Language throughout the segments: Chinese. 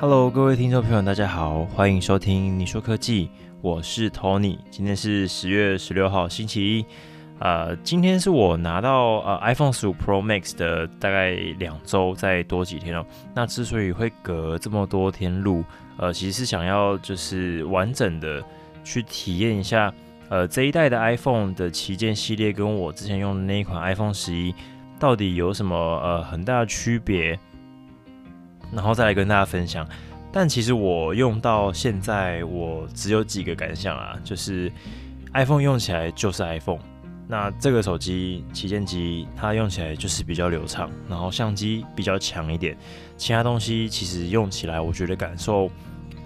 Hello，各位听众朋友，大家好，欢迎收听你说科技，我是 Tony。今天是十月十六号，星期一。呃，今天是我拿到呃 iPhone 十五 Pro Max 的大概两周再多几天哦。那之所以会隔这么多天录，呃，其实是想要就是完整的去体验一下，呃，这一代的 iPhone 的旗舰系列跟我之前用的那一款 iPhone 十一到底有什么呃很大的区别，然后再来跟大家分享。但其实我用到现在，我只有几个感想啊，就是 iPhone 用起来就是 iPhone。那这个手机旗舰机，它用起来就是比较流畅，然后相机比较强一点，其他东西其实用起来，我觉得感受，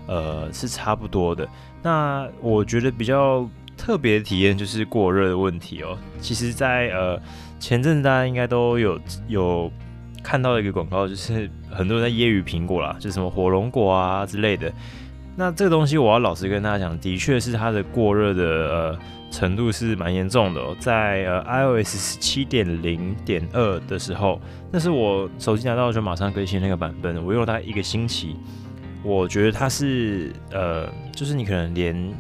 呃，是差不多的。那我觉得比较特别的体验就是过热的问题哦。其实，在呃前阵子大家应该都有有看到一个广告，就是 很多人在揶揄苹果啦，就是什么火龙果啊之类的。那这个东西我要老实跟大家讲，的确是它的过热的呃。程度是蛮严重的，在呃 iOS 十七点零点二的时候，那是我手机拿到就马上更新那个版本，我用了大概一个星期，我觉得它是呃，就是你可能连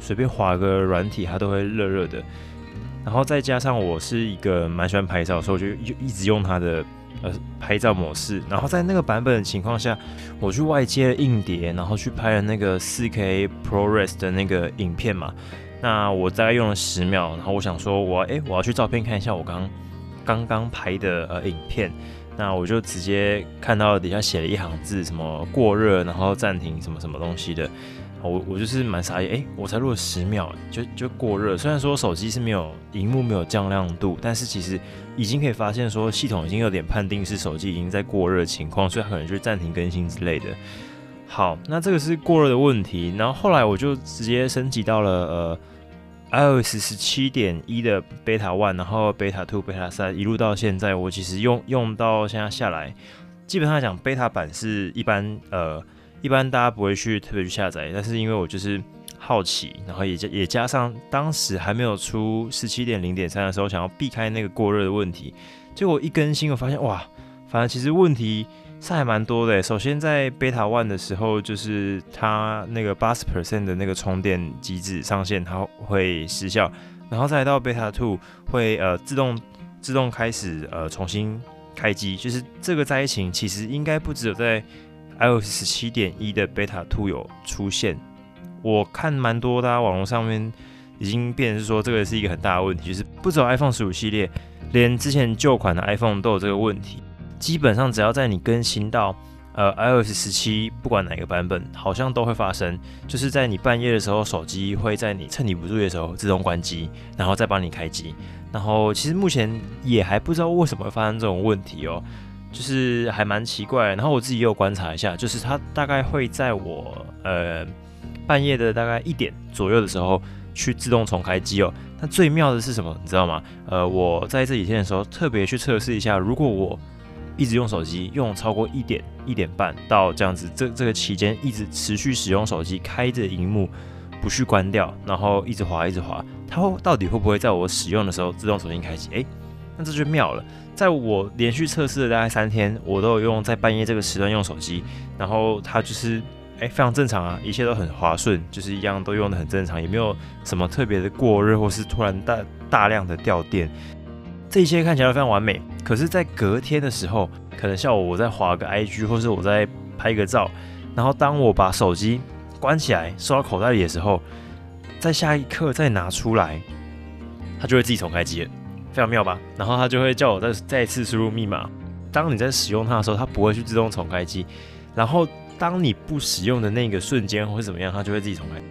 随便划个软体，它都会热热的。然后再加上我是一个蛮喜欢拍照，所以我就一直用它的呃拍照模式。然后在那个版本的情况下，我去外接了硬碟，然后去拍了那个四 K ProRes 的那个影片嘛。那我大概用了十秒，然后我想说，我哎，我要去照片看一下我刚刚刚拍的呃影片。那我就直接看到底下写了一行字，什么过热，然后暂停什么什么东西的。我我就是蛮傻眼，哎，我才录了十秒就就过热。虽然说手机是没有荧幕没有降亮度，但是其实已经可以发现说系统已经有点判定是手机已经在过热情况，所以可能就暂停更新之类的。好，那这个是过热的问题。然后后来我就直接升级到了呃。iOS 十七点一的 Beta One，然后 Beta Two、Beta 三一路到现在，我其实用用到现在下来，基本上讲，Beta 版是一般呃一般大家不会去特别去下载，但是因为我就是好奇，然后也加也加上当时还没有出十七点零点三的时候，想要避开那个过热的问题，结果一更新，我发现哇，反正其实问题。是还蛮多的。首先在 Beta One 的时候，就是它那个八十 percent 的那个充电机制上线，它会失效。然后再到 Beta Two 会呃自动自动开始呃重新开机。就是这个灾情其实应该不只有在 iOS 十七点一的 Beta Two 有出现。我看蛮多大家网络上面已经变成是说这个是一个很大的问题，就是不只 iPhone 十五系列，连之前旧款的 iPhone 都有这个问题。基本上只要在你更新到呃 iOS 十七，不管哪个版本，好像都会发生。就是在你半夜的时候，手机会在你趁你不注意的时候自动关机，然后再帮你开机。然后其实目前也还不知道为什么会发生这种问题哦，就是还蛮奇怪。然后我自己也有观察一下，就是它大概会在我呃半夜的大概一点左右的时候去自动重开机哦。那最妙的是什么？你知道吗？呃，我在这几天的时候特别去测试一下，如果我一直用手机用超过一点一点半到这样子，这这个期间一直持续使用手机，开着荧幕不去关掉，然后一直滑一直滑，它会到底会不会在我使用的时候自动重新开机？诶，那这就妙了。在我连续测试了大概三天，我都有用在半夜这个时段用手机，然后它就是诶非常正常啊，一切都很滑顺，就是一样都用的很正常，也没有什么特别的过热或是突然大大量的掉电。这一切看起来非常完美，可是，在隔天的时候，可能像我我在划个 IG，或是我在拍个照，然后当我把手机关起来收到口袋里的时候，在下一刻再拿出来，它就会自己重开机了，非常妙吧？然后它就会叫我再再次输入密码。当你在使用它的时候，它不会去自动重开机，然后当你不使用的那个瞬间会怎么样，它就会自己重开。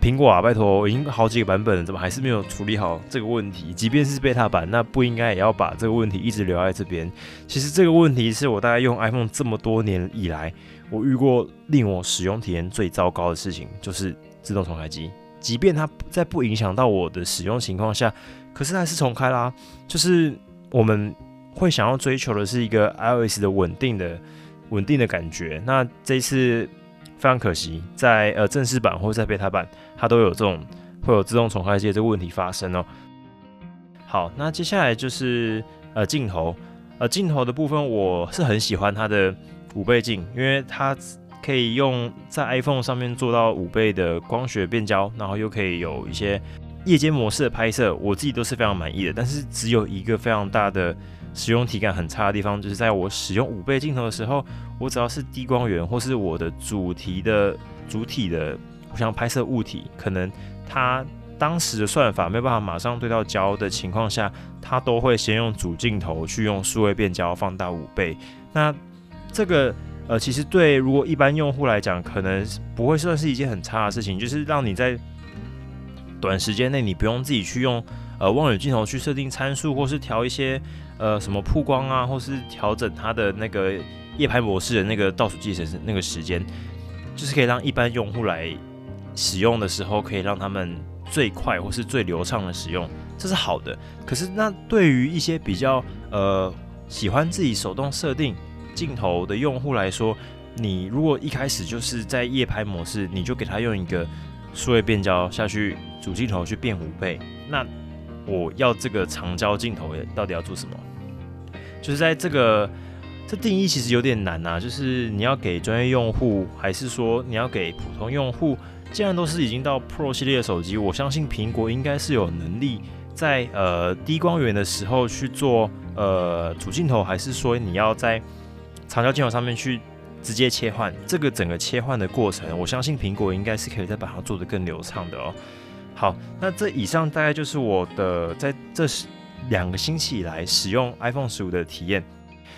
苹果啊，拜托，已经好几个版本了，怎么还是没有处理好这个问题？即便是贝塔版，那不应该也要把这个问题一直留在这边。其实这个问题是我大概用 iPhone 这么多年以来，我遇过令我使用体验最糟糕的事情，就是自动重开机。即便它在不影响到我的使用情况下，可是还是重开啦。就是我们会想要追求的是一个 iOS 的稳定的、稳定的感觉。那这一次。非常可惜，在呃正式版或者在贝塔版，它都有这种会有自动重开机这个问题发生哦。好，那接下来就是呃镜头，呃镜头的部分，我是很喜欢它的五倍镜，因为它可以用在 iPhone 上面做到五倍的光学变焦，然后又可以有一些夜间模式的拍摄，我自己都是非常满意的。但是只有一个非常大的使用体感很差的地方，就是在我使用五倍镜头的时候，我只要是低光源或是我的主题的主体的，我想拍摄物体，可能它当时的算法没有办法马上对到焦的情况下，它都会先用主镜头去用数位变焦放大五倍。那这个呃，其实对如果一般用户来讲，可能不会算是一件很差的事情，就是让你在短时间内你不用自己去用呃望远镜头去设定参数，或是调一些呃什么曝光啊，或是调整它的那个夜拍模式的那个倒数计时那个时间，就是可以让一般用户来使用的时候，可以让他们最快或是最流畅的使用，这是好的。可是那对于一些比较呃喜欢自己手动设定镜头的用户来说，你如果一开始就是在夜拍模式，你就给他用一个数位变焦下去主镜头去变五倍，那我要这个长焦镜头到底要做什么？就是在这个这定义其实有点难啊，就是你要给专业用户，还是说你要给普通用户？既然都是已经到 Pro 系列的手机，我相信苹果应该是有能力在呃低光源的时候去做呃主镜头，还是说你要在长焦镜头上面去直接切换？这个整个切换的过程，我相信苹果应该是可以再把它做得更流畅的哦。好，那这以上大概就是我的在这两个星期以来使用 iPhone 十五的体验。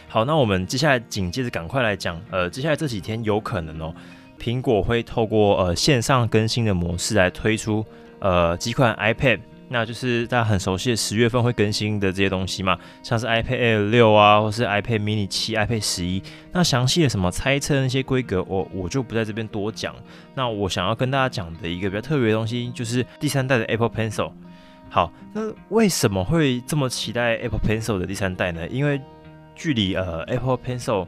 好，那我们接下来紧接着赶快来讲，呃，接下来这几天有可能哦，苹果会透过呃线上更新的模式来推出呃几款 iPad。那就是大家很熟悉的十月份会更新的这些东西嘛，像是 iPad Air 六啊，或是 iPad Mini 七、iPad 十一。那详细的什么猜测那些规格，我我就不在这边多讲。那我想要跟大家讲的一个比较特别的东西，就是第三代的 Apple Pencil。好，那为什么会这么期待 Apple Pencil 的第三代呢？因为距离呃 Apple Pencil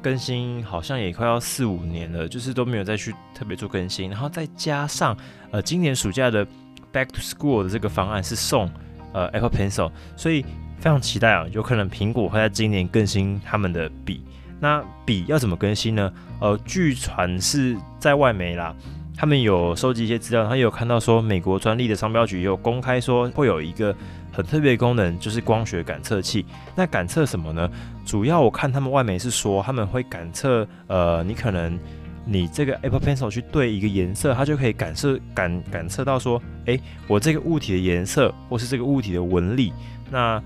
更新好像也快要四五年了，就是都没有再去特别做更新，然后再加上呃今年暑假的。Back to School 的这个方案是送呃 Apple Pencil，所以非常期待啊，有可能苹果会在今年更新他们的笔。那笔要怎么更新呢？呃，据传是在外媒啦，他们有收集一些资料，他有看到说美国专利的商标局有公开说会有一个很特别的功能，就是光学感测器。那感测什么呢？主要我看他们外媒是说他们会感测呃，你可能。你这个 Apple Pencil 去对一个颜色，它就可以感受感感测到说，诶，我这个物体的颜色或是这个物体的纹理。那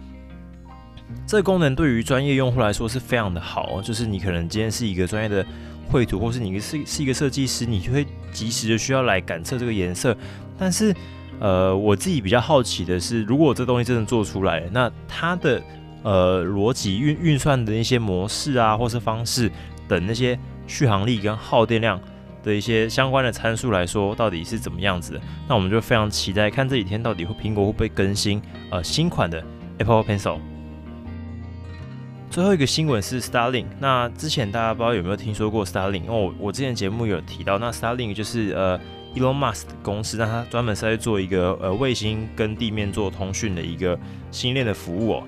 这个功能对于专业用户来说是非常的好，就是你可能今天是一个专业的绘图，或是你是是一个设计师，你就会及时的需要来感测这个颜色。但是，呃，我自己比较好奇的是，如果这东西真的做出来，那它的呃逻辑运运算的一些模式啊，或是方式等那些。续航力跟耗电量的一些相关的参数来说，到底是怎么样子的？那我们就非常期待看这几天到底会苹果会不会更新呃新款的 Apple Pencil。最后一个新闻是 Starlink。那之前大家不知道有没有听说过 Starlink？哦，我之前节目有提到，那 Starlink 就是呃 Elon Musk 公司，那它专门是在做一个呃卫星跟地面做通讯的一个星链的服务哦。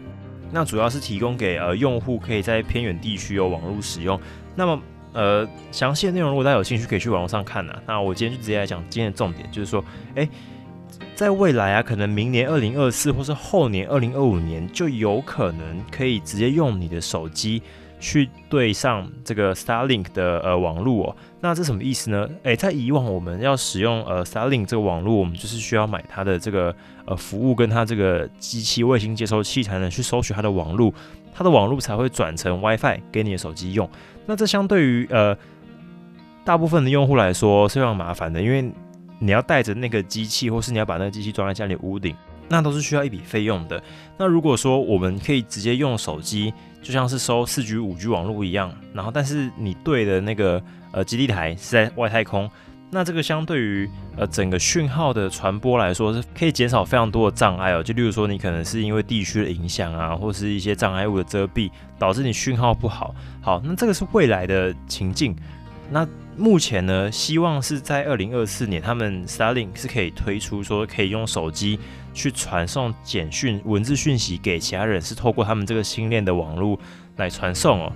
那主要是提供给呃用户可以在偏远地区有网络使用。那么呃，详细的内容如果大家有兴趣，可以去网络上看呐。那我今天就直接来讲今天的重点，就是说，哎，在未来啊，可能明年二零二四或是后年二零二五年，就有可能可以直接用你的手机去对上这个 Starlink 的呃网络哦。那这什么意思呢？诶，在以往我们要使用呃 Starlink 这个网络，我们就是需要买它的这个呃服务，跟它这个机器卫星接收器才能去收取它的网络，它的网络才会转成 WiFi 给你的手机用。那这相对于呃大部分的用户来说是非常麻烦的，因为你要带着那个机器，或是你要把那个机器装在家里屋顶，那都是需要一笔费用的。那如果说我们可以直接用手机，就像是收四 G、五 G 网络一样，然后但是你对的那个呃基地台是在外太空。那这个相对于呃整个讯号的传播来说，是可以减少非常多的障碍哦。就例如说，你可能是因为地区的影响啊，或是一些障碍物的遮蔽，导致你讯号不好。好，那这个是未来的情境。那目前呢，希望是在二零二四年，他们 Starlink 是可以推出说，可以用手机去传送简讯、文字讯息给其他人，是透过他们这个星链的网络来传送哦。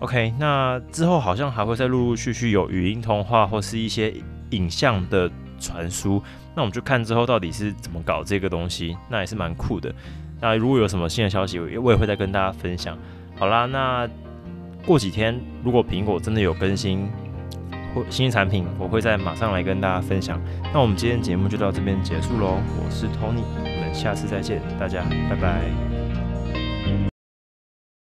OK，那之后好像还会再陆陆续续有语音通话或是一些影像的传输，那我们就看之后到底是怎么搞这个东西，那也是蛮酷的。那如果有什么新的消息，我也会再跟大家分享。好啦，那过几天如果苹果真的有更新或新产品，我会在马上来跟大家分享。那我们今天节目就到这边结束喽，我是 Tony，我们下次再见，大家拜拜。